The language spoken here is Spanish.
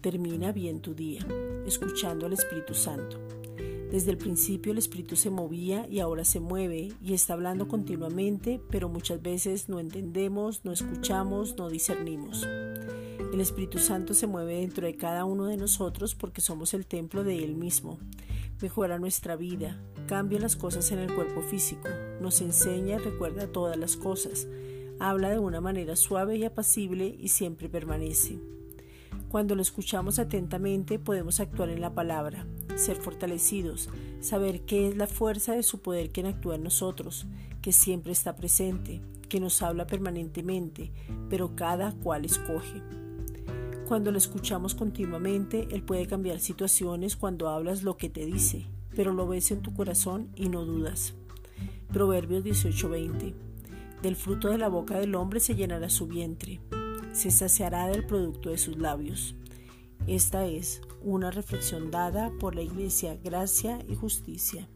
Termina bien tu día, escuchando al Espíritu Santo. Desde el principio el Espíritu se movía y ahora se mueve y está hablando continuamente, pero muchas veces no entendemos, no escuchamos, no discernimos. El Espíritu Santo se mueve dentro de cada uno de nosotros porque somos el templo de Él mismo. Mejora nuestra vida, cambia las cosas en el cuerpo físico, nos enseña y recuerda todas las cosas, habla de una manera suave y apacible y siempre permanece. Cuando lo escuchamos atentamente podemos actuar en la palabra, ser fortalecidos, saber qué es la fuerza de su poder quien actúa en nosotros, que siempre está presente, que nos habla permanentemente, pero cada cual escoge. Cuando lo escuchamos continuamente, Él puede cambiar situaciones cuando hablas lo que te dice, pero lo ves en tu corazón y no dudas. Proverbios 18:20 Del fruto de la boca del hombre se llenará su vientre, se saciará del producto de sus labios. Esta es una reflexión dada por la Iglesia Gracia y Justicia.